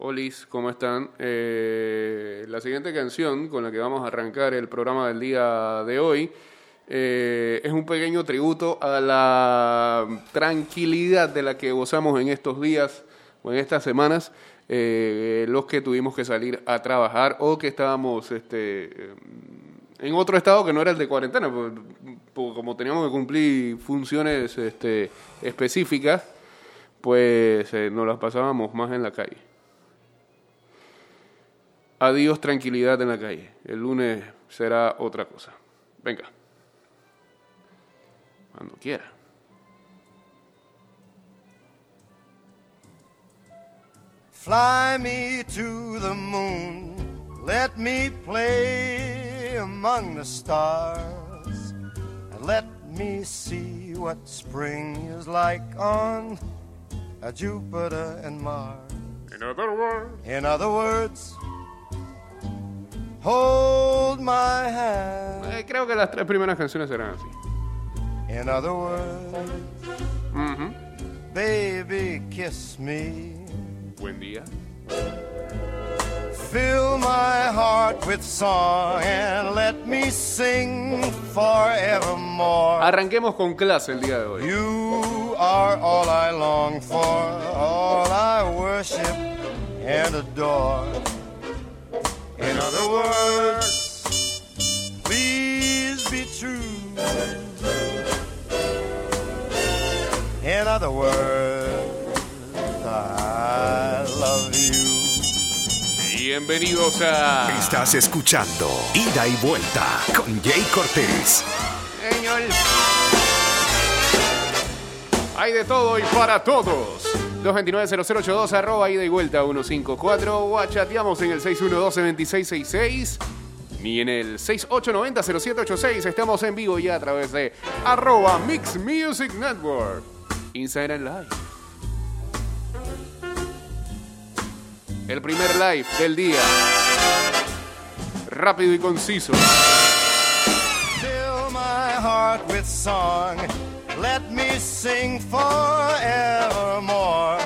Olis, ¿cómo están? Eh, la siguiente canción con la que vamos a arrancar el programa del día de hoy eh, es un pequeño tributo a la tranquilidad de la que gozamos en estos días o en estas semanas, eh, los que tuvimos que salir a trabajar o que estábamos este, en otro estado que no era el de cuarentena, porque, porque como teníamos que cumplir funciones este, específicas, pues eh, nos las pasábamos más en la calle. Adiós tranquilidad en la calle. El lunes será otra cosa. Venga. Cuando quiera. Fly me to the moon, let me play among the stars, and let me see what spring is like on uh, Jupiter and Mars. In other words. In other words, hold my hand. Eh, creo que las tres primeras canciones serán así. In other words, baby, kiss me. Buen día. Fill my heart with song and let me sing forevermore. Arranquemos con clase el día de hoy. You are all I long for, all I worship and adore. In other words, other words, I love you. Bienvenidos a. Estás escuchando Ida y Vuelta con Jay Cortés. Señor. Hay de todo y para todos. 229-0082, arroba ida y vuelta 154. O chateamos en el 612-2666. Ni en el 6890-0786. Estamos en vivo ya a través de arroba Mix Music Network. Instagram Live. El primer live del día. Rápido y conciso. Fill my heart with song. Let me sing forevermore.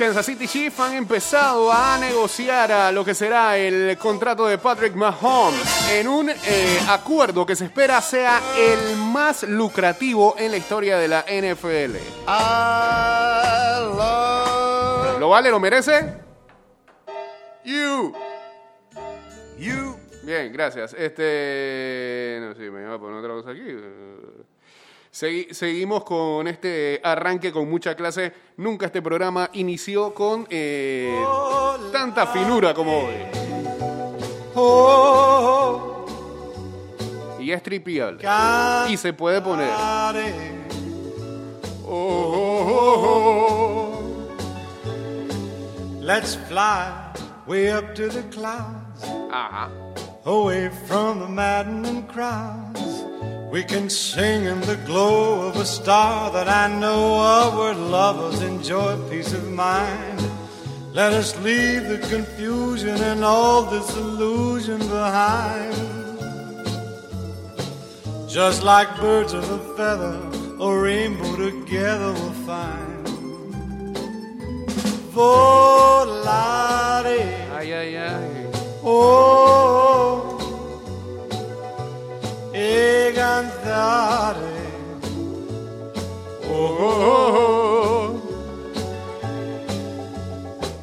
Kansas City Chiefs han empezado a negociar a lo que será el contrato de Patrick Mahomes en un eh, acuerdo que se espera sea el más lucrativo en la historia de la NFL. I love ¿Lo vale? ¿Lo merece? You. you. Bien, gracias. Este. No sé, me iba a poner otra cosa aquí. Segui- seguimos con este arranque con mucha clase. Nunca este programa inició con eh, tanta finura como hoy. Oh, Y es tripiable. Y se puede poner. Oh. Let's fly way up to the clouds, Ajá. away from the maddening crowds. We can sing in the glow of a star that I know of where lovers enjoy peace of mind. Let us leave the confusion and all disillusion behind. Just like birds of a feather, a rainbow together we'll find. Volare, Ay, ay, ay. oh, e cantare, Oh, oh, oh.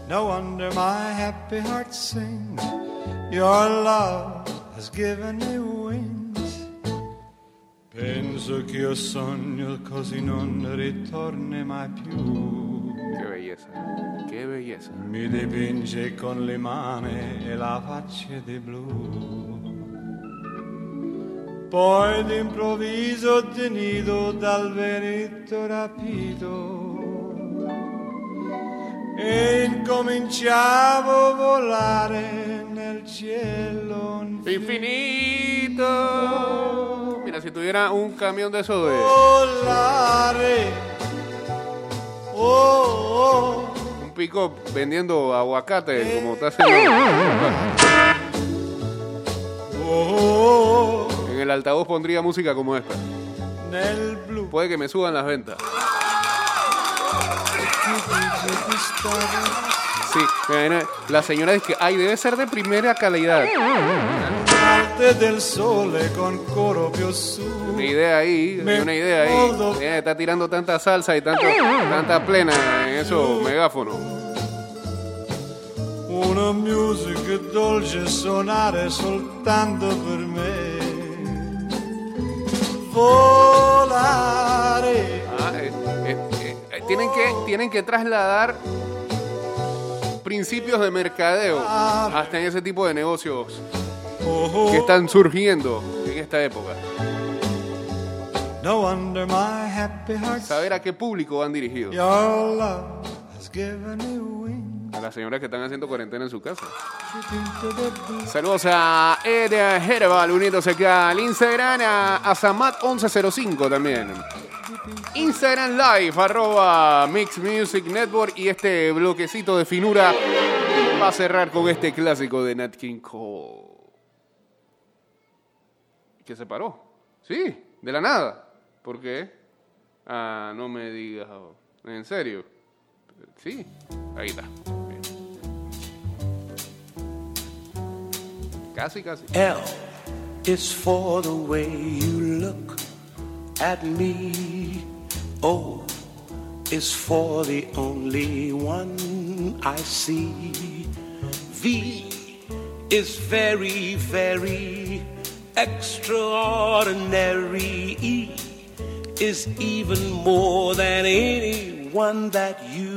no wonder my happy heart sings. Your love has given me wings. Penso che io sogno così non ritorni mai più. Qué belleza. Qué belleza. Mi dipinge con le mani e la faccia di blu. Poi d'improvviso tenido dal vento rapito e incominciavo a volare nel cielo Infinito. Mira, si tuviera un camión de eso de. volare oh, oh, pick-up vendiendo aguacate como está haciendo. Oh, En el altavoz pondría música como esta. nel blu Puede que me suban las ventas. Sí, la señora dice que, ay, debe ser de primera calidad. del sole con. Una idea ahí, una idea ahí. Eh, está tirando tanta salsa y tanto, tanta plena en esos megáfonos. Una musica dolce soltanto per me. Ah, eh, eh, eh, tienen, que, tienen que trasladar principios de mercadeo hasta en ese tipo de negocios que están surgiendo en esta época. no wonder my happy heart. Saber a qué público van dirigidos. Your love has given me wings A las señoras que están haciendo cuarentena en su casa. Saludos a Ed Herbal uniéndose acá al Instagram, a, a Samat1105 también. Instagram Live, arroba Mix Music Network y este bloquecito de finura va a cerrar con este clásico de Nat King Cole. ¿Qué se paró? Sí, de la nada. ¿Por qué? Ah, no me digas. ¿En serio? Sí, ahí está. Casi, casi. L is for the way you look at me. O is for the only one I see. V is very, very extraordinary. E is even more than anyone that you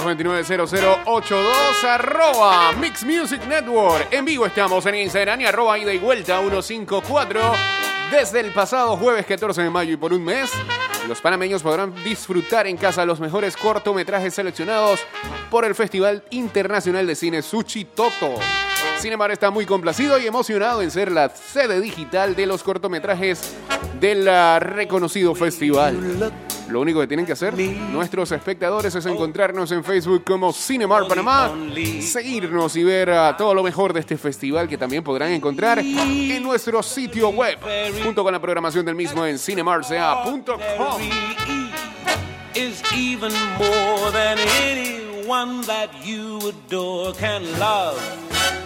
229-0082 arroba Mix Music Network. En vivo estamos en Instagram y arroba ida y vuelta 154. Desde el pasado jueves 14 de mayo y por un mes, los panameños podrán disfrutar en casa los mejores cortometrajes seleccionados por el Festival Internacional de Cine Sushi Toto. Cinemar está muy complacido y emocionado en ser la sede digital de los cortometrajes del ah, reconocido festival. Lo único que tienen que hacer nuestros espectadores es encontrarnos en Facebook como Cinemar Panamá, seguirnos y ver ah, todo lo mejor de este festival que también podrán encontrar en nuestro sitio web, junto con la programación del mismo en love.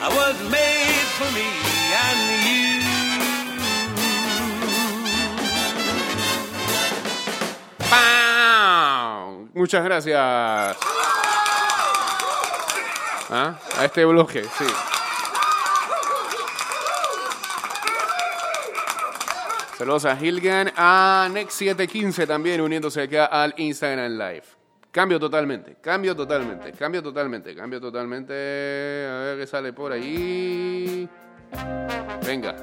Love was made for me and you. Muchas gracias. ¿Ah? A este bloque, sí. Saludos a Hilgan, a Next715 también uniéndose acá al Instagram Live. Cambio totalmente, cambio totalmente, cambio totalmente, cambio totalmente. A ver qué sale por ahí. Venga.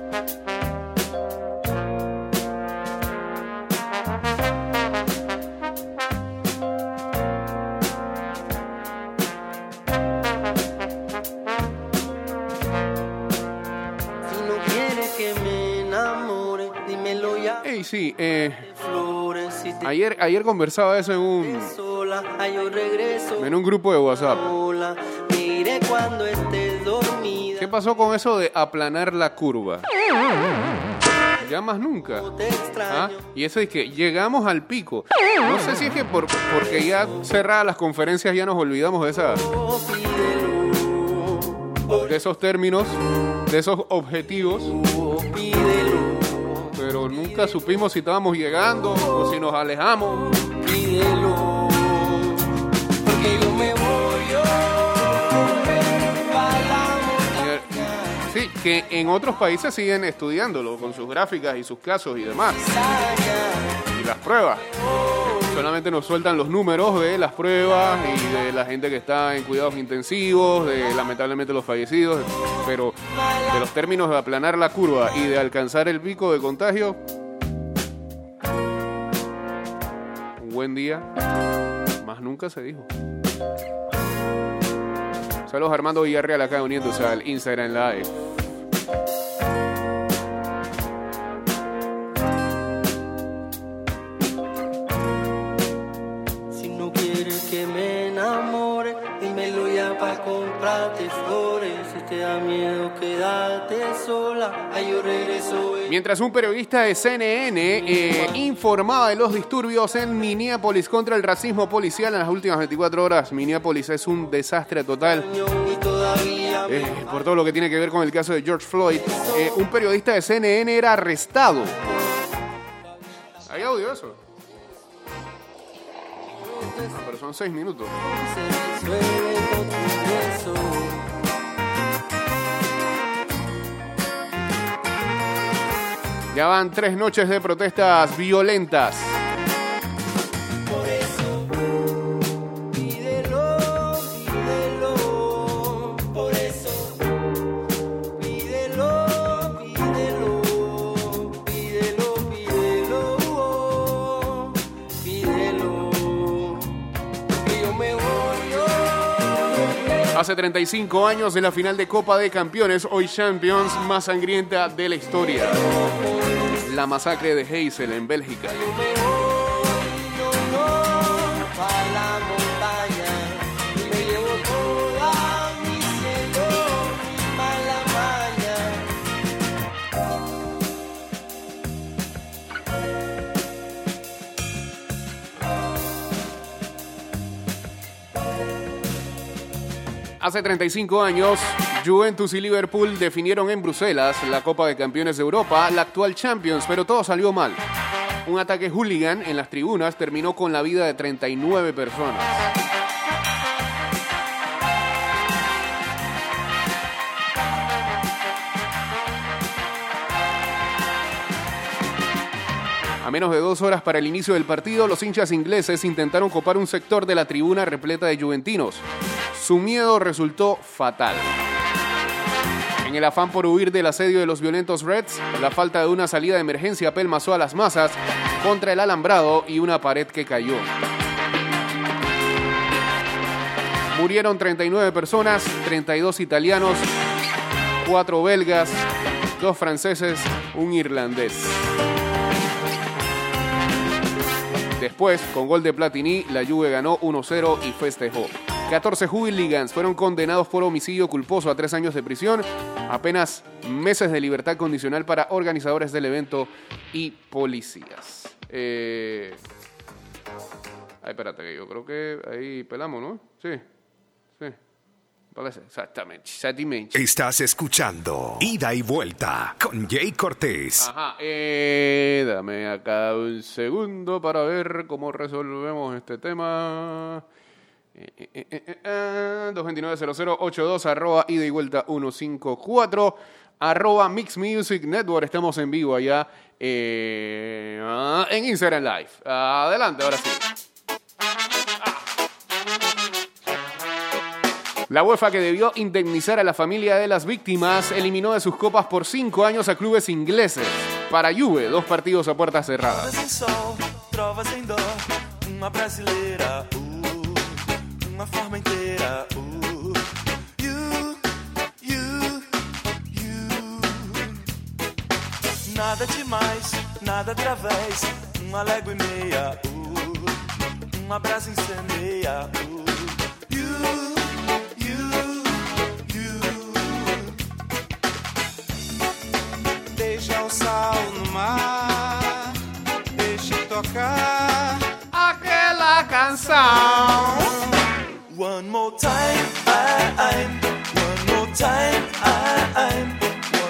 Si no quieres que me enamore, dímelo ya. Hey, sí, eh, ayer, ayer conversaba eso en un, sola, ay, yo regreso. en un grupo de WhatsApp. Sola, mire cuando estés dormida. ¿Qué pasó con eso de aplanar la curva? Ya más nunca. ¿Ah? Y eso es que llegamos al pico. No sé si es que por, porque ya cerradas las conferencias ya nos olvidamos de esa, de esos términos, de esos objetivos, pero nunca supimos si estábamos llegando o si nos alejamos. Que en otros países siguen estudiándolo con sus gráficas y sus casos y demás. Y las pruebas. Solamente nos sueltan los números de las pruebas y de la gente que está en cuidados intensivos, de lamentablemente los fallecidos, pero de los términos de aplanar la curva y de alcanzar el pico de contagio, un buen día, más nunca se dijo. Saludos Armando Villarreal acá uniéndose al Instagram Live. Comprarte flores. Si te da miedo quedarte sola, ay yo regreso. eh. Mientras un periodista de CNN eh, informaba de los disturbios en Minneapolis contra el racismo policial en las últimas 24 horas, Minneapolis es un desastre total. Eh, por todo lo que tiene que ver con el caso de George Floyd, eh, un periodista de CNN era arrestado. ¿Hay audio de eso? Ah, pero son seis minutos. Ya van tres noches de protestas violentas. Hace 35 años de la final de Copa de Campeones, hoy Champions más sangrienta de la historia. La masacre de Heysel en Bélgica. Hace 35 años, Juventus y Liverpool definieron en Bruselas la Copa de Campeones de Europa, la actual Champions, pero todo salió mal. Un ataque hooligan en las tribunas terminó con la vida de 39 personas. A menos de dos horas para el inicio del partido, los hinchas ingleses intentaron copar un sector de la tribuna repleta de juventinos. Su miedo resultó fatal. En el afán por huir del asedio de los violentos Reds, la falta de una salida de emergencia apelmazó a las masas contra el alambrado y una pared que cayó. Murieron 39 personas, 32 italianos, 4 belgas, 2 franceses, un irlandés. Después, con gol de Platini, la Juve ganó 1-0 y festejó. 14 hooligans fueron condenados por homicidio culposo a tres años de prisión, apenas meses de libertad condicional para organizadores del evento y policías. Eh... Ay, espérate, que yo creo que ahí pelamos, ¿no? Sí, sí. Exactamente. Estás escuchando Ida y Vuelta con Jay Cortés. Ajá, eh, dame acá un segundo para ver cómo resolvemos este tema. Eh, eh, eh, eh, eh, 229-0082, arroba ida y vuelta 154, arroba Mix Music Network. Estamos en vivo allá eh, ah, en Instagram Live. Adelante, ahora sí. La UEFA, que debió indemnizar a la familia de las víctimas, eliminó de sus copas por cinco años a clubes ingleses. Para Juve, dos partidos a puertas cerradas. Uma forma inteira, uh, you, you, you. Nada demais, nada através, uma légua e meia, uh, uma brasa incendeia, uh, you. Deixa o sal no mar, deixa tocar. Aquela canção. One more time, I, I, one more time. I'm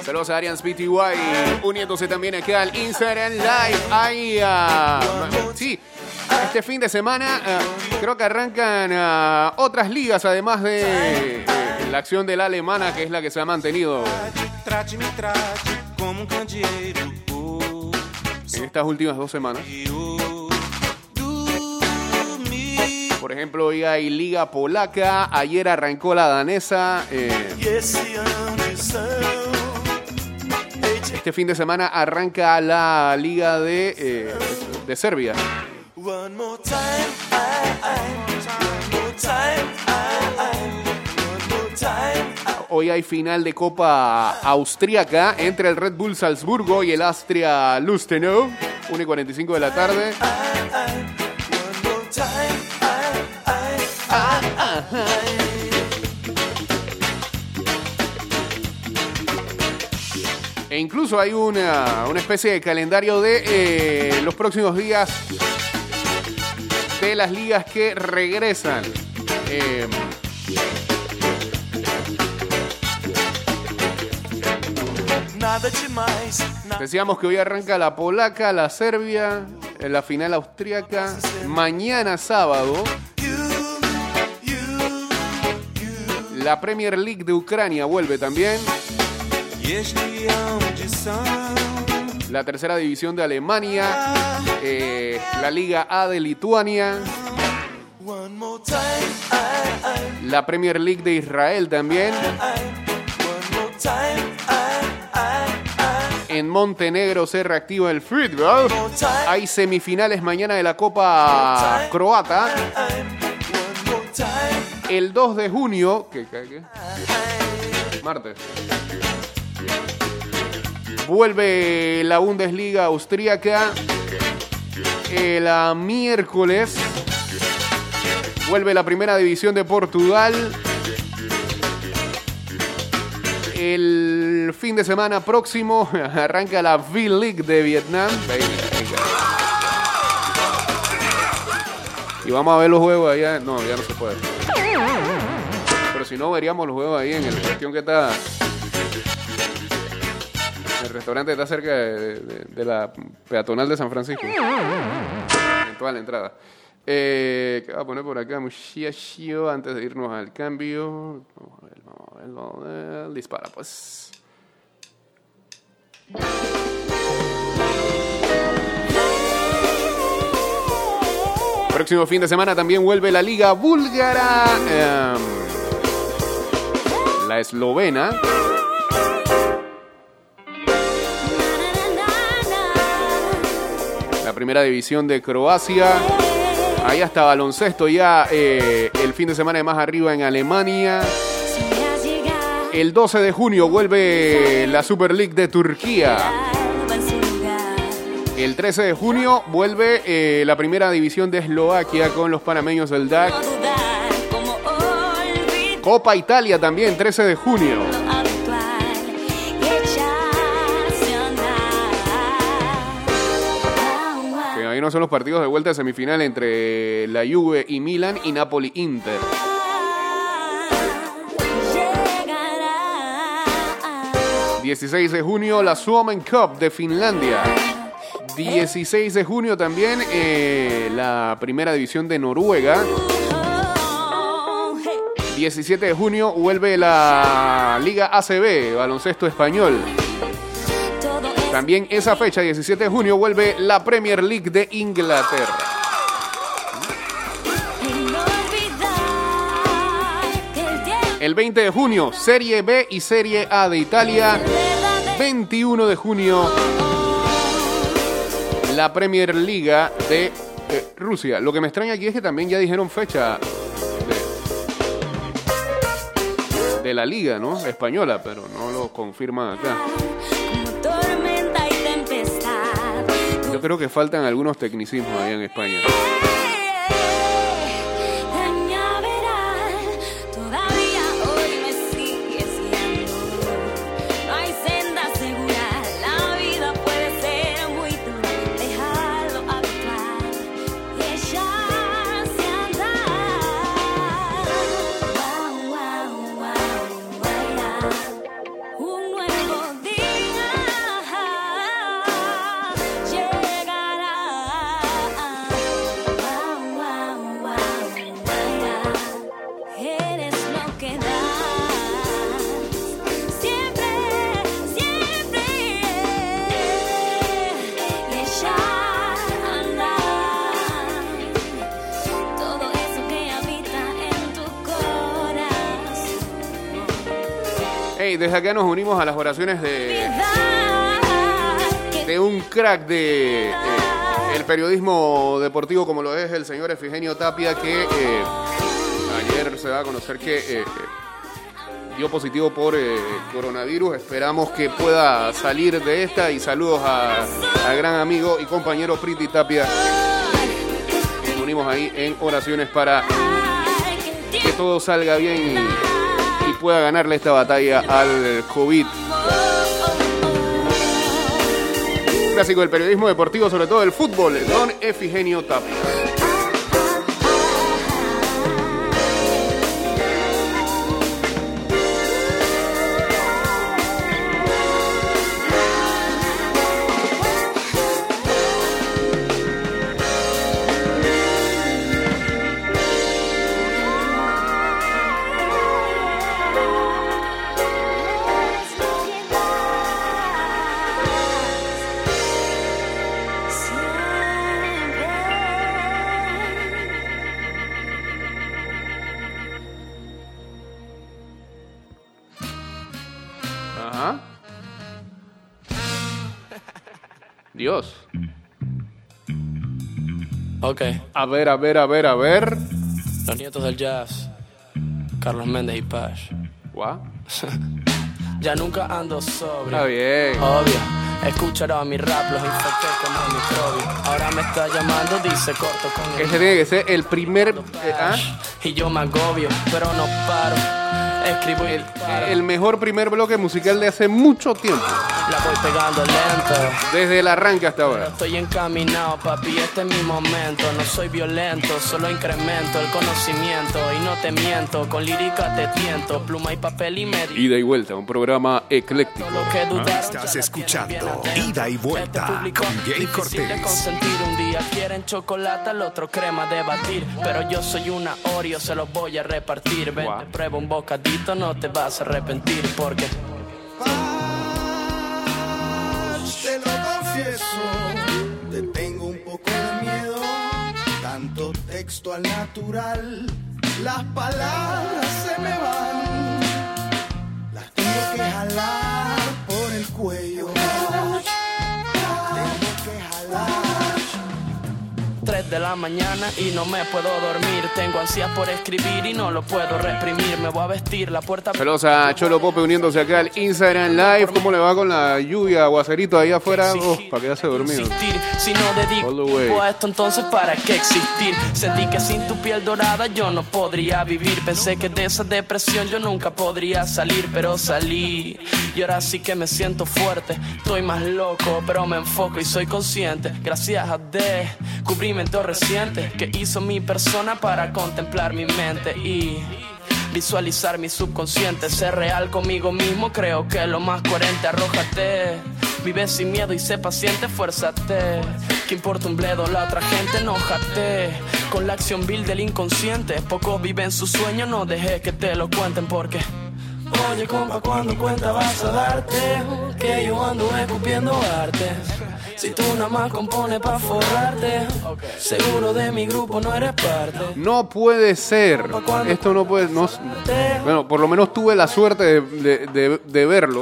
Saludos a Arians BTY uniéndose también acá al Instagram Live. Ahí, ah, sí, este fin de semana ah, creo que arrancan ah, otras ligas además de la acción de la alemana que es la que se ha mantenido. Oh, en estas últimas dos semanas. Ejemplo, hoy hay liga polaca, ayer arrancó la danesa. eh, este fin de semana arranca la liga de, eh, de Serbia. Hoy hay final de Copa Austriaca entre el Red Bull Salzburgo y el Austria Lustenau. 1 y 45 de la tarde. Incluso hay una, una especie de calendario de eh, los próximos días de las ligas que regresan. Eh, decíamos que hoy arranca la polaca, la serbia, la final austríaca. Mañana sábado, la Premier League de Ucrania vuelve también. La tercera división de Alemania. eh, la Liga A de Lituania. La Premier League de Israel también. En Montenegro se reactiva el fútbol. Hay semifinales mañana de la Copa Croata. El 2 de junio. ¿Qué, qué, qué? Martes. Vuelve la Bundesliga austríaca. El ah, miércoles. Vuelve la primera división de Portugal. El fin de semana próximo arranca la V-League de Vietnam. Y vamos a ver los juegos allá. No, ya no se puede. Pero si no, veríamos los juegos ahí en el cuestión que está. Restaurante está cerca de, la peatonal de San Francisco. En toda la entrada. Eh, ¿Qué va a poner por acá? Muchachio, antes de irnos al cambio. Vamos a ver. Dispara, pues. Próximo fin de semana también vuelve la Liga Búlgara. em, la eslovena. Primera división de Croacia. Ahí hasta baloncesto ya eh, el fin de semana de más arriba en Alemania. El 12 de junio vuelve la Super League de Turquía. El 13 de junio vuelve eh, la primera división de Eslovaquia con los panameños del DAC. Copa Italia también, 13 de junio. Ahí no son los partidos de vuelta de semifinal entre la Juve y Milan y Napoli Inter. 16 de junio la Suomen Cup de Finlandia. 16 de junio también eh, la primera división de Noruega. 17 de junio vuelve la Liga ACB, baloncesto español. También esa fecha, 17 de junio, vuelve la Premier League de Inglaterra. El 20 de junio, Serie B y Serie A de Italia. 21 de junio, la Premier Liga de Rusia. Lo que me extraña aquí es que también ya dijeron fecha de, de la liga, ¿no? Española, pero no lo confirman acá. Yo creo que faltan algunos tecnicismos allá en España. Hey, desde acá nos unimos a las oraciones de, un crack de eh, el periodismo deportivo como lo es el señor Efigenio Tapia que eh, ayer se va a conocer que eh, dio positivo por coronavirus. Esperamos que pueda salir de esta y saludos a- gran amigo y compañero Priti Tapia. Nos unimos ahí en oraciones para que todo salga bien y, y pueda ganarle esta batalla al COVID. Clásico del periodismo deportivo, sobre todo el fútbol, don Efigenio Tapia. Ajá. Dios. Ok, A ver, a ver, a ver, a ver. los nietos del jazz, Carlos Méndez y Paz. Guau. Ya nunca ando sobrio. Está bien. Obvio, escucharon mi rap, los infecté como microbio. Ahora me está llamando, dice corto con el Ese tiene que ser el primer. eh, ¿ah? Y yo me agobio, pero no paro. Escribo y disparo. El mejor primer bloque musical de hace mucho tiempo. La voy pegando lento. Desde el arranque hasta ahora. Estoy encaminado, papi, este es mi momento. No soy violento, solo incremento el conocimiento. Y no te miento, con lírica te tiento. Pluma y papel y medio. Ida y vuelta, un programa ecléctico. Lo que dudaron ya Estás escuchando. Ida y Vuelta Este con Jay Cortés. consentir un día quieren chocolate, al otro crema de batir. Pero yo soy una Oreo, se los voy a repartir. Ven, te prueba un bocadito, no te vas a arrepentir porque confieso, te tengo un poco de miedo. Tanto texto al natural, las palabras se me van. Las tengo que jalar por el cuello. De la mañana y no me puedo dormir. Tengo ansias por escribir y no lo puedo reprimir. Me voy a vestir, la puerta Saludos a Cholo Pope uniéndose acá al Instagram Live. ¿Cómo le va con la lluvia, aguacerito ahí afuera? Oh, para quedarse dormido. Si no dedico a esto, entonces ¿para qué existir? Sentí que sin tu piel dorada yo no podría vivir. Pensé que de esa depresión yo nunca podría salir, pero salí. Y ahora sí que me siento fuerte. Estoy más loco, pero me enfoco y soy consciente. Gracias a reciente que hizo mi persona para contemplar mi mente y. Visualizar mi subconsciente, ser real conmigo mismo, creo que lo más coherente. Arrójate, vive sin miedo y sé paciente, fuérzate. Que importa un bledo, la otra gente, enójate. Con la acción vil del inconsciente, pocos viven su sueño, no dejes que te lo cuenten porque. Oye, compa, cuando cuenta vas a darte que yo ando escupiendo arte. Si tú nada más compones pa' forrarte, seguro de mi grupo no eres parte. No puede ser. Esto no puede. No, bueno, por lo menos tuve la suerte de, de- de- de verlo.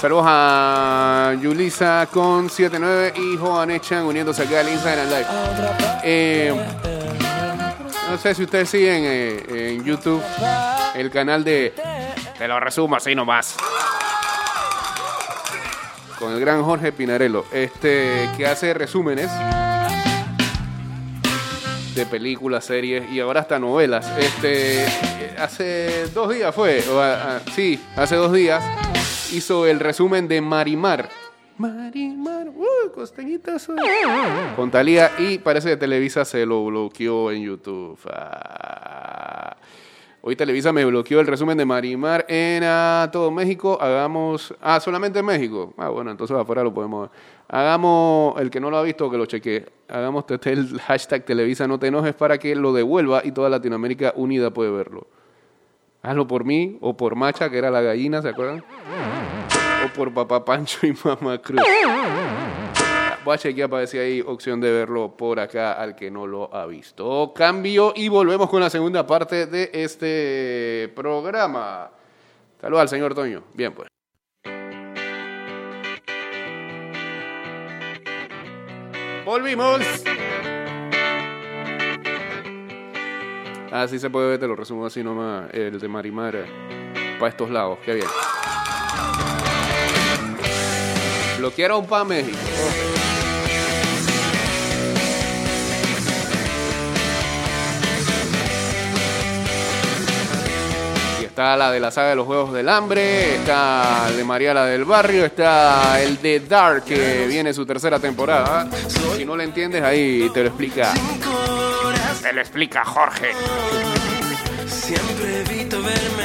Saludos a Yulisa con 79 y Joan Echan uniéndose acá al Instagram Live. Eh, no sé si ustedes siguen eh, en YouTube el canal de Te lo resumo así nomás. Con el gran Jorge Pinarello, este que hace resúmenes de películas, series y ahora hasta novelas. Este, hace dos días fue, ah, ah, sí, hace dos días hizo el resumen de Marimar. Marimar, uy, costeñita soy. Con Talía y parece que Televisa se lo bloqueó en YouTube. Ah. Hoy Televisa me bloqueó el resumen de Marimar en ah, todo México. Hagamos. Ah, solamente en México. Ah, bueno, entonces afuera lo podemos ver. Hagamos, el que no lo ha visto, que lo chequee. Hagamos este el hashtag Televisa no te enojes para que lo devuelva y toda Latinoamérica unida puede verlo. Hazlo por mí o por Macha, que era la gallina, ¿se acuerdan? Por Papá Pancho y Mamá Cruz. Voy a chequear para ver si opción de verlo por acá al que no lo ha visto. Cambio y volvemos con la segunda parte de este programa. Saludos al señor Toño. Bien, pues. Volvimos. Ah, sí se puede ver, te lo resumo así nomás, el de Marimar para estos lados. Qué bien. Bloquearon para México. Y está la de la saga de los Juegos del Hambre, está el de María la del Barrio, está el de Dark que viene su tercera temporada. Si no lo entiendes, ahí te lo explica. Te lo explica Jorge. Siempre evito verme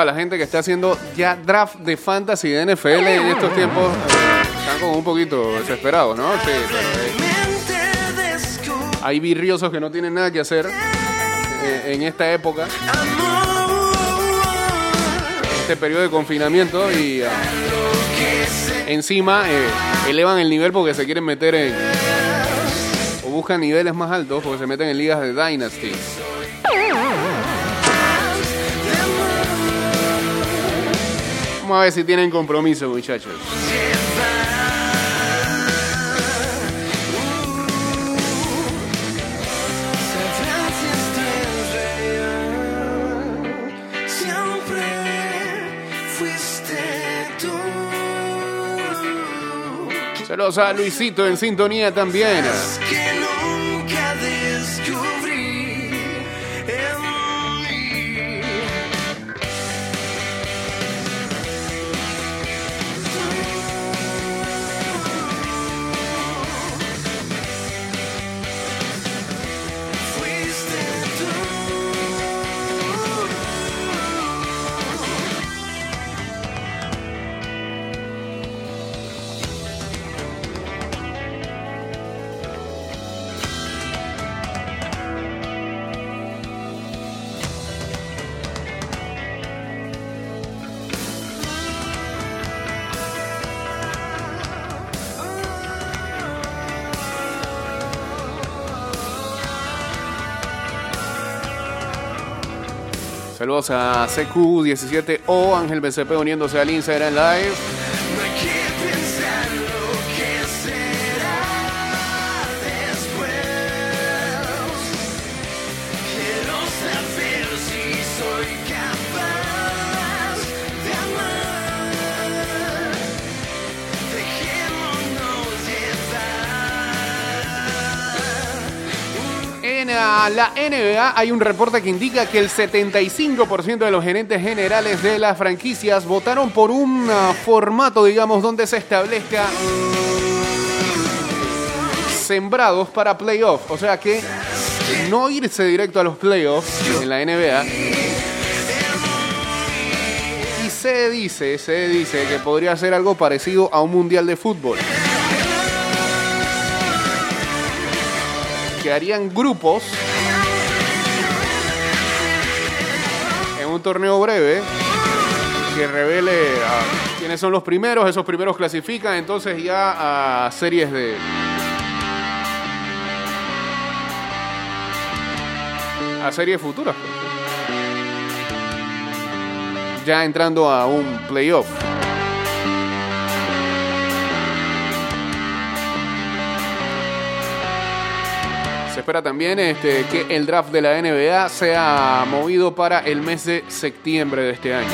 a la gente que está haciendo ya draft de fantasy de NFL en estos tiempos. Están como un poquito desesperados, ¿no? Sí, pero eh, hay virriosos que no tienen nada que hacer eh, en esta época, este periodo de confinamiento y ah, encima eh, elevan el nivel porque se quieren meter en o buscan niveles más altos porque se meten en ligas de Dynasty. Vamos a ver si tienen compromiso, muchachos. Saludos a Luisito en sintonía también. Saludos a CQ17O, Ángel BCP uniéndose al Instagram Live. NBA hay un reporte que indica que el 75% de los gerentes generales de las franquicias votaron por un ah, formato, digamos, donde se establezca sembrados para playoffs. O sea que no irse directo a los playoffs en la NBA. Y se dice, se dice que podría ser algo parecido a un mundial de fútbol. que harían grupos un torneo breve que revele a quiénes son los primeros, esos primeros clasifican entonces ya a series de a series futuras. pues. Ya entrando a un playoff. Espera también este, que el draft de la NBA sea movido para el mes de septiembre de este año.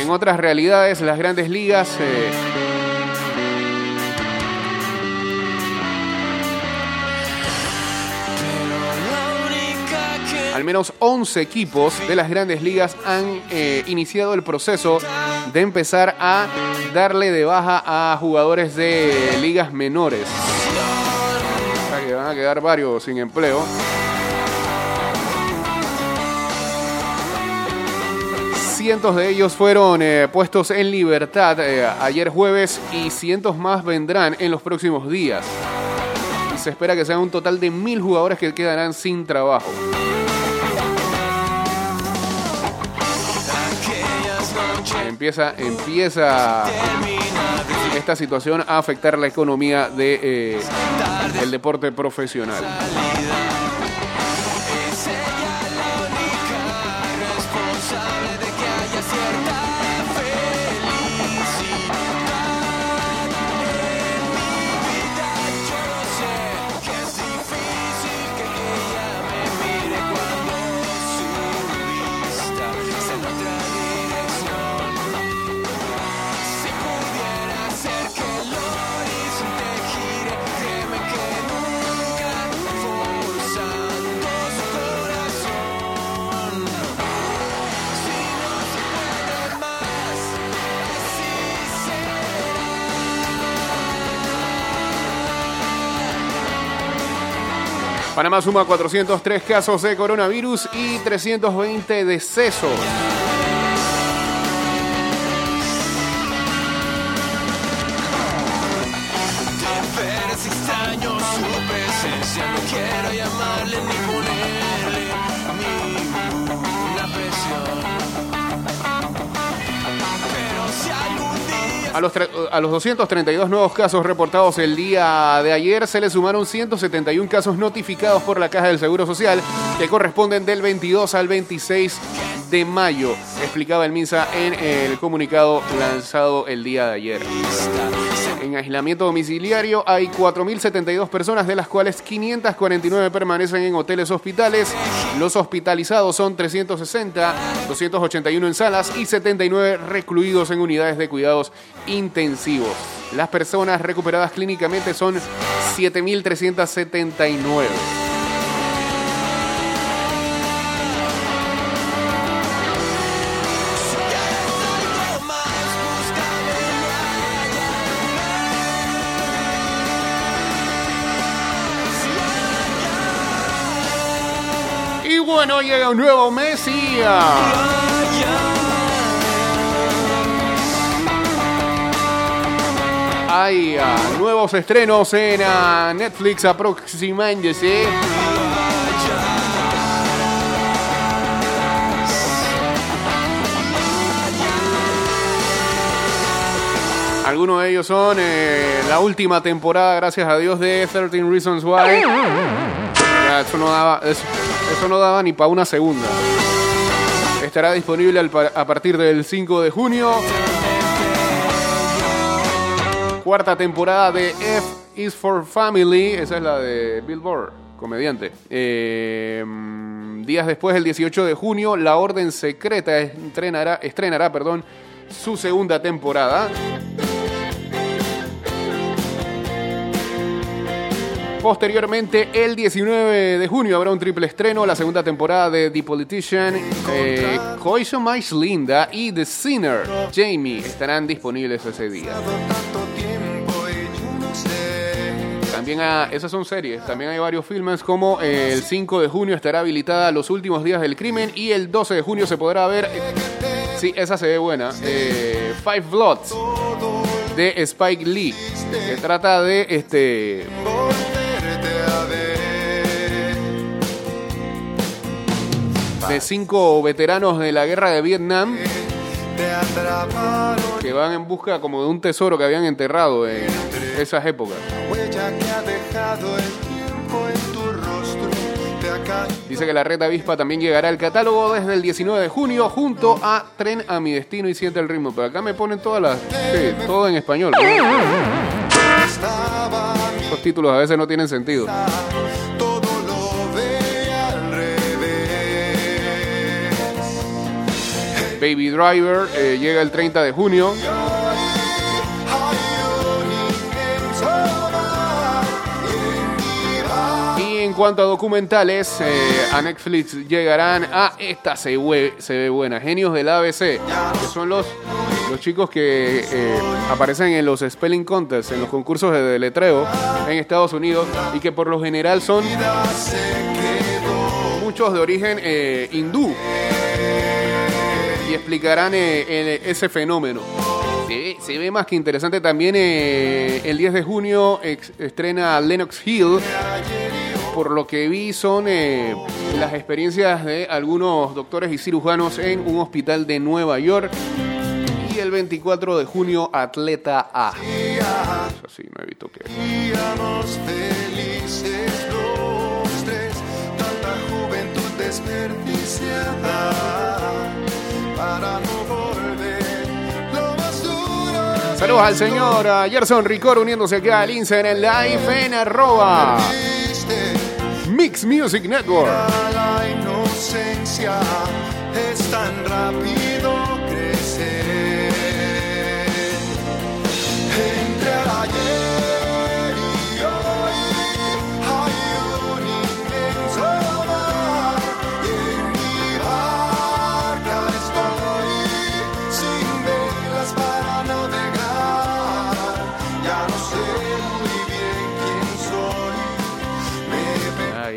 En otras realidades, las grandes ligas eh, Al menos 11 equipos de las grandes ligas han eh, iniciado el proceso de empezar a darle de baja a jugadores de ligas menores. O sea que van a quedar varios sin empleo. cientos de ellos fueron eh, puestos en libertad eh, ayer jueves y cientos más vendrán en los próximos días. Se espera que sean un total de mil jugadores que quedarán sin trabajo. Empieza, empieza esta situación a afectar la economía de, eh, del deporte profesional. Panamá suma 403 casos de coronavirus y 320 decesos. A los, a los 232 nuevos casos reportados el día de ayer se le sumaron 171 casos notificados por la Caja del Seguro Social que corresponden del 22 al 26 de mayo, explicaba el MINSA en el comunicado lanzado el día de ayer. En aislamiento domiciliario hay 4.072 personas, de las cuales 549 permanecen en hoteles hospitales. Los hospitalizados son 360, 281 en salas y 79 recluidos en unidades de cuidados intensivos. Las personas recuperadas clínicamente son 7.379. Llega un nuevo Mesías. Hay ah, nuevos estrenos en ah, Netflix aproximándose. Algunos de ellos son eh, la última temporada, gracias a Dios, de 13 Reasons Why. Ya, eso, no daba, eso, no daba ni para una segunda. Estará disponible a partir del 5 de junio. Cuarta temporada de F is for Family. Esa es la de Bill Burr, comediante. Eh, días después, el 18 de junio, La Orden Secreta estrenará, estrenará perdón, su segunda temporada. Posteriormente, el 19 de junio habrá un triple estreno, la segunda temporada de The Politician, eh, Coiso Linda y The Sinner, Jamie, estarán disponibles ese día. También a, esas son series, también hay varios filmes como eh, el 5 de junio estará habilitada Los Últimos Días del Crimen y el 12 de junio se podrá ver, sí, esa se ve buena, eh, Five Bloods de Spike Lee, que trata de este... de cinco veteranos de la guerra de Vietnam atraparon que van en busca como de un tesoro que habían enterrado en esas épocas. Dice que la red avispa también llegará al catálogo desde el 19 de junio junto a Tren a mi destino y Siente el ritmo. Pero acá me ponen todas las... sí, todo en español. Estos títulos a veces no tienen sentido. Baby Driver eh, llega el 30 de junio. Y en cuanto a documentales, eh, a Netflix llegarán a esta se, se ve buena, Genios del ABC, que son los, los chicos que eh, aparecen en los Spelling Contests, en los concursos de deletreo en Estados Unidos y que por lo general son muchos de origen hindú. Y explicarán eh, el- ese fenómeno. Se ve, se ve más que interesante también eh, el 10 de junio ex- estrena Lennox Hill. Por lo que vi son eh, las experiencias de algunos doctores y cirujanos en un hospital de Nueva York. Y el 24 de junio Atleta A. Eso sí, no he visto que... Felices los tres, tanta juventud desperdiciada Saludos al señor Gerson Ricor uniéndose acá al Instagram Live en arroba Mix Music Network. la inocencia es tan rápido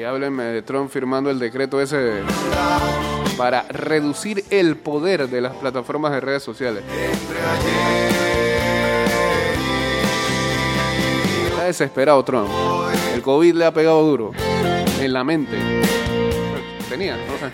háblenme de Trump firmando el decreto ese para reducir el poder de las plataformas de redes sociales. Está desesperado Trump. El COVID le ha pegado duro en la mente. Tenía, no sé.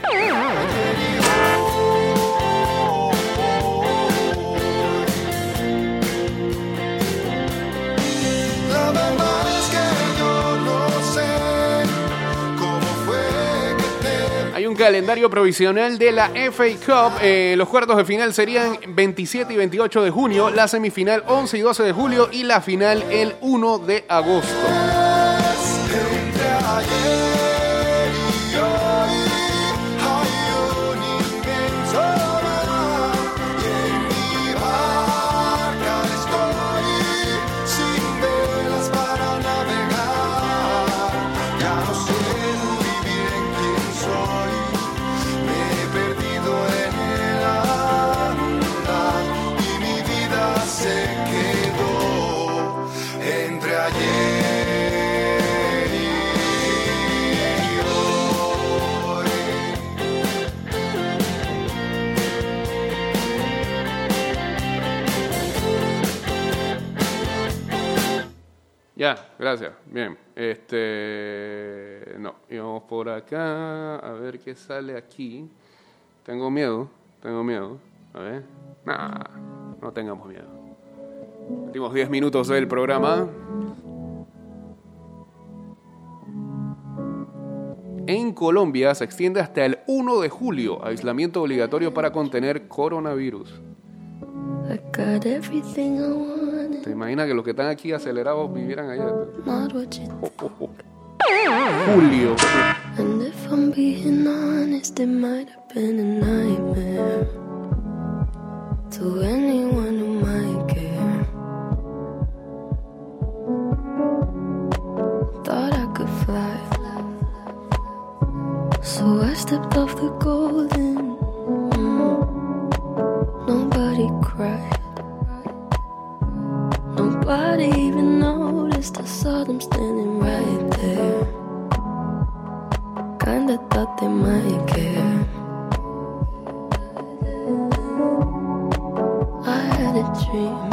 Calendario provisional de la FA Cup. Eh, los cuartos de final serían 27 y 28 de junio, la semifinal 11 y 12 de julio y la final el 1 de agosto. Ya, gracias. Bien. Este. No, y vamos por acá. A ver qué sale aquí. Tengo miedo. Tengo miedo. A ver. Nah, no tengamos miedo. Últimos 10 minutos del programa. En Colombia se extiende hasta el 1 de julio aislamiento obligatorio para contener coronavirus. I got everything I wanted, ¿Te imaginas que los que están aquí acelerados vivieran allá? not what you Julio. And if I'm being honest, it might have been a nightmare to anyone who might care. Thought I could fly, so I stepped off the golden. Nobody. Even noticed. I saw them standing right there. Kinda thought they might care. I had a dream.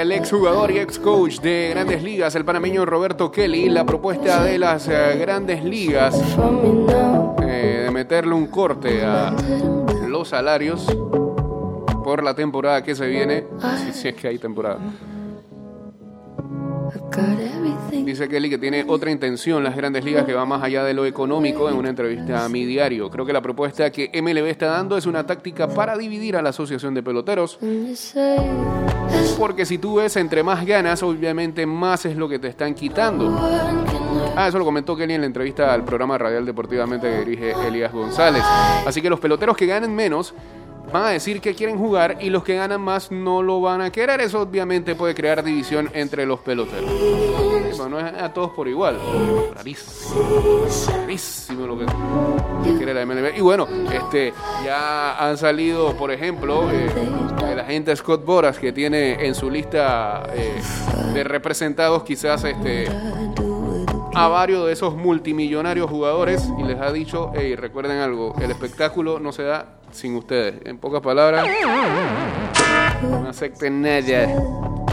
el exjugador y ex coach de Grandes Ligas, el panameño Roberto Kelly, la propuesta de las eh, Grandes Ligas eh, de meterle un corte a los salarios por la temporada que se viene, si es que hay temporada. Dice Kelly que tiene otra intención las grandes ligas que va más allá de lo económico en una entrevista a mi diario. Creo que la propuesta que MLB está dando es una táctica para dividir a la asociación de peloteros. Porque si tú ves entre más ganas, obviamente más es lo que te están quitando. Ah, eso lo comentó Kelly en la entrevista al programa radial deportivamente que dirige Elías González. Así que los peloteros que ganen menos van a decir que quieren jugar y los que ganan más no lo van a querer. Eso obviamente puede crear división entre los peloteros. Eso no es a todos por igual. Rarísimo. Rarísimo lo que quiere la MLB. Y bueno, este ya han salido, por ejemplo, eh, el agente Scott Boras que tiene en su lista eh, de representados quizás este a varios de esos multimillonarios jugadores y les ha dicho, hey, recuerden algo, el espectáculo no se da sin ustedes. En pocas palabras, no acepten nada.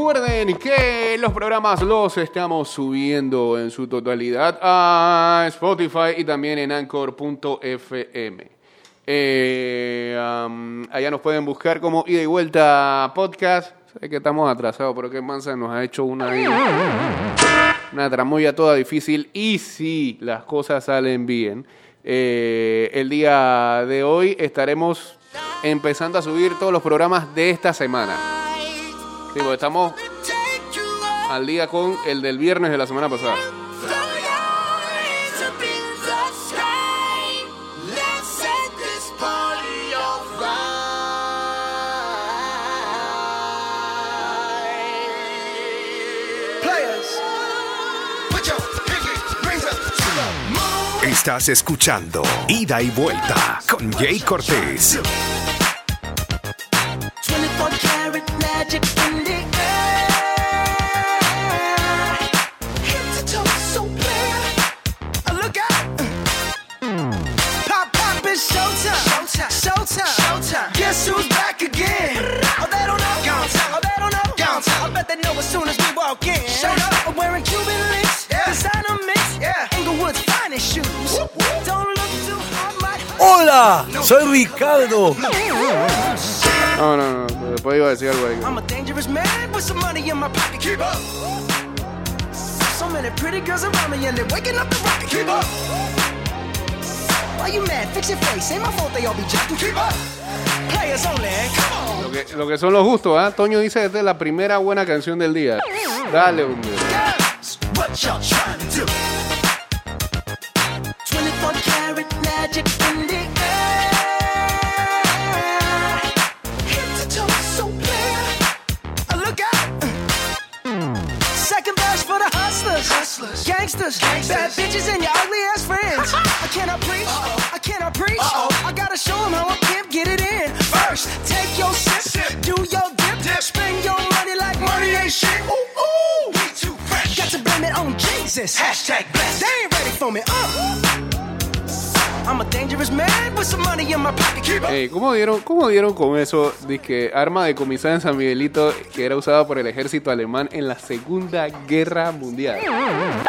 Recuerden que los programas los estamos subiendo en su totalidad a Spotify y también en anchor.fm. Eh, allá nos pueden buscar como ida y vuelta podcast. Sé que estamos atrasados, pero que Mansa nos ha hecho una, una tramoya toda difícil. Y si las cosas salen bien, eh, el día de hoy estaremos empezando a subir todos los programas de esta semana. Sí, porque estamos al día con el del viernes de la semana pasada. Estás escuchando Ida y Vuelta con Jay Cortés. Guess who's back again? Oh, they don't know. Gone time. Oh, they don't know. Gone time. I bet they know as soon as we walk in. Showed up. I'm wearing Cuban links. Yeah. Designer mix. Yeah. Inglewood's finest shoes. Don't look too hard, might Hola, soy Ricardo. No, no, no. Después iba a decir algo ahí. I'm a dangerous man with some money in my pocket. Keep up. So many pretty girls around me and they're waking up the rocket. Keep up. Why you mad? Fix your face. Ain't my fault they all be jacking. Keep up. Lo que, lo que son los gustos, ¿ah? Toño dice que esta es la primera buena canción del día. Dale, hombre. Girls, what y'all trying to do? 24 karat magic in the air. Head to toe, so clear. Look out. Second verse for the hustlers. Hustlers. Gangsters. Bad bitches and your ugly ass friends. I cannot preach. I cannot preach. I gotta show 'em how it in. First, take your sip. Do your dip. Spend your money like money ain't shit. Ooh, ooh. We too fresh. Got to blame it on Jesus. Hashtag blessed. They ain't ready for me. Uh. I'm a dangerous man with some money in my pocket. Keep up. Ey, ¿cómo, dieron, ¿Cómo dieron con eso? Dice arma decomisada en San Miguelito que era usada por el ejército alemán en la Segunda Guerra Mundial.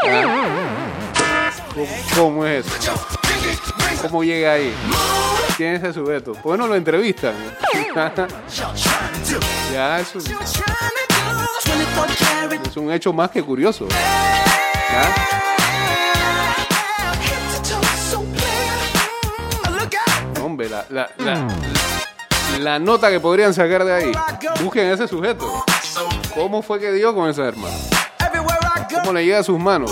Ah. ¿Cómo, cómo es eso? ¿Cómo llega ahí? ¿Quién es ese sujeto? ¿Por qué no lo entrevistan? ya, eso es- 24 karat es un hecho más que curioso. ¿Ya? Hombre, la, la, la, la nota que podrían sacar de ahí. Busquen a ese sujeto. ¿Cómo fue que dio con esa arma? ¿Cómo le llega a sus manos?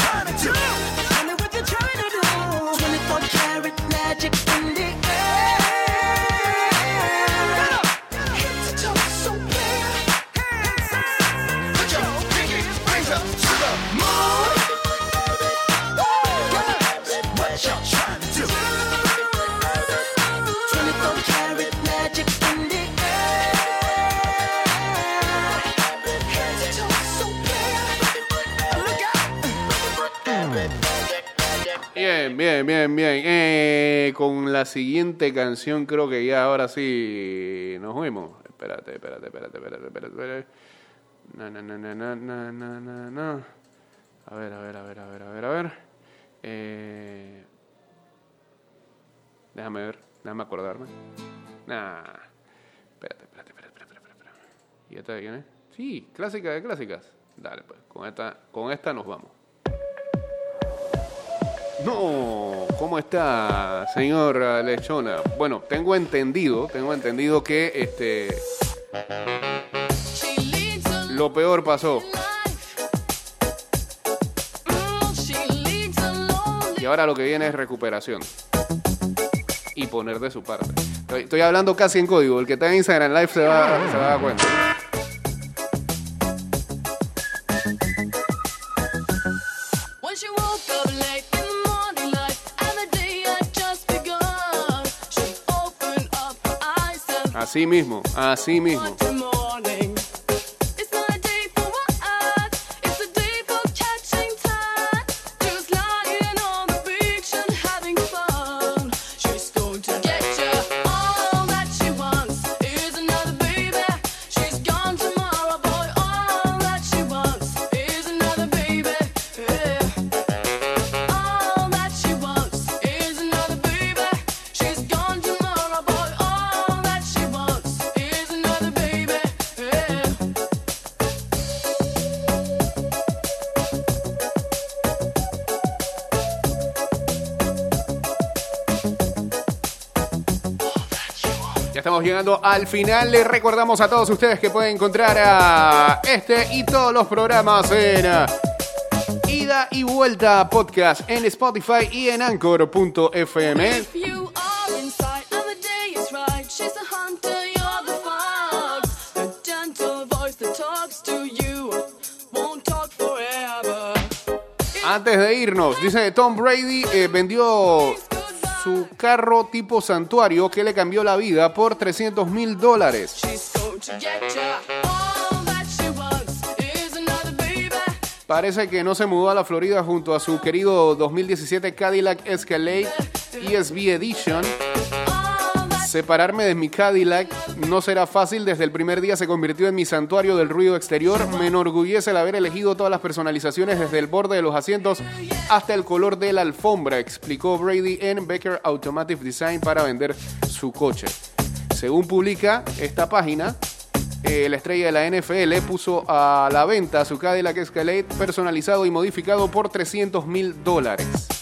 bien, bien, eh, con la siguiente canción creo que ya ahora sí nos fuimos. Espérate, espérate, espérate, espérate, espérate. espérate. Na, na, na, na, na, na, na, na. A ver, a ver, a ver, a ver, a ver, a ver. Eh, déjame ver, déjame acordarme. Nah. Espérate, espérate, espérate, espérate, espérate. ¿Y esta de quién es? Sí, clásica de clásicas. Dale, pues, con esta, con esta nos vamos. No, ¿cómo está, señor Lechona? Bueno, tengo entendido, tengo entendido que este lo peor pasó. Y ahora lo que viene es recuperación. Y poner de su parte. Estoy, estoy hablando casi en código. El que está en Instagram Live se va, se va a dar cuenta. Así mismo, así mismo. estamos llegando al final. Les recordamos a todos ustedes que pueden encontrar a este y todos los programas en Ida y Vuelta Podcast en Spotify y en Anchor.fm. Antes de irnos, dice Tom Brady eh, vendió su carro tipo santuario que le cambió la vida por 300 mil dólares. Parece que no se mudó a la Florida junto a su querido 2017 Cadillac Escalade ESV Edition. Separarme de mi Cadillac no será fácil. Desde el primer día se convirtió en mi santuario del ruido exterior. Me enorgullece el haber elegido todas las personalizaciones desde el borde de los asientos hasta el color de la alfombra, explicó Brady en Becker Automotive Design para vender su coche. Según publica esta página, eh, la estrella de la NFL puso a la venta su Cadillac Escalade personalizado y modificado por 300 mil dólares.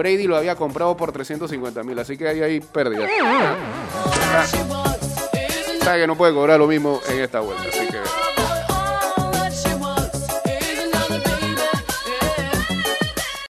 Brady lo había comprado por 350 mil, así que ahí hay pérdida. Sabe que no puede cobrar lo mismo en esta vuelta, así que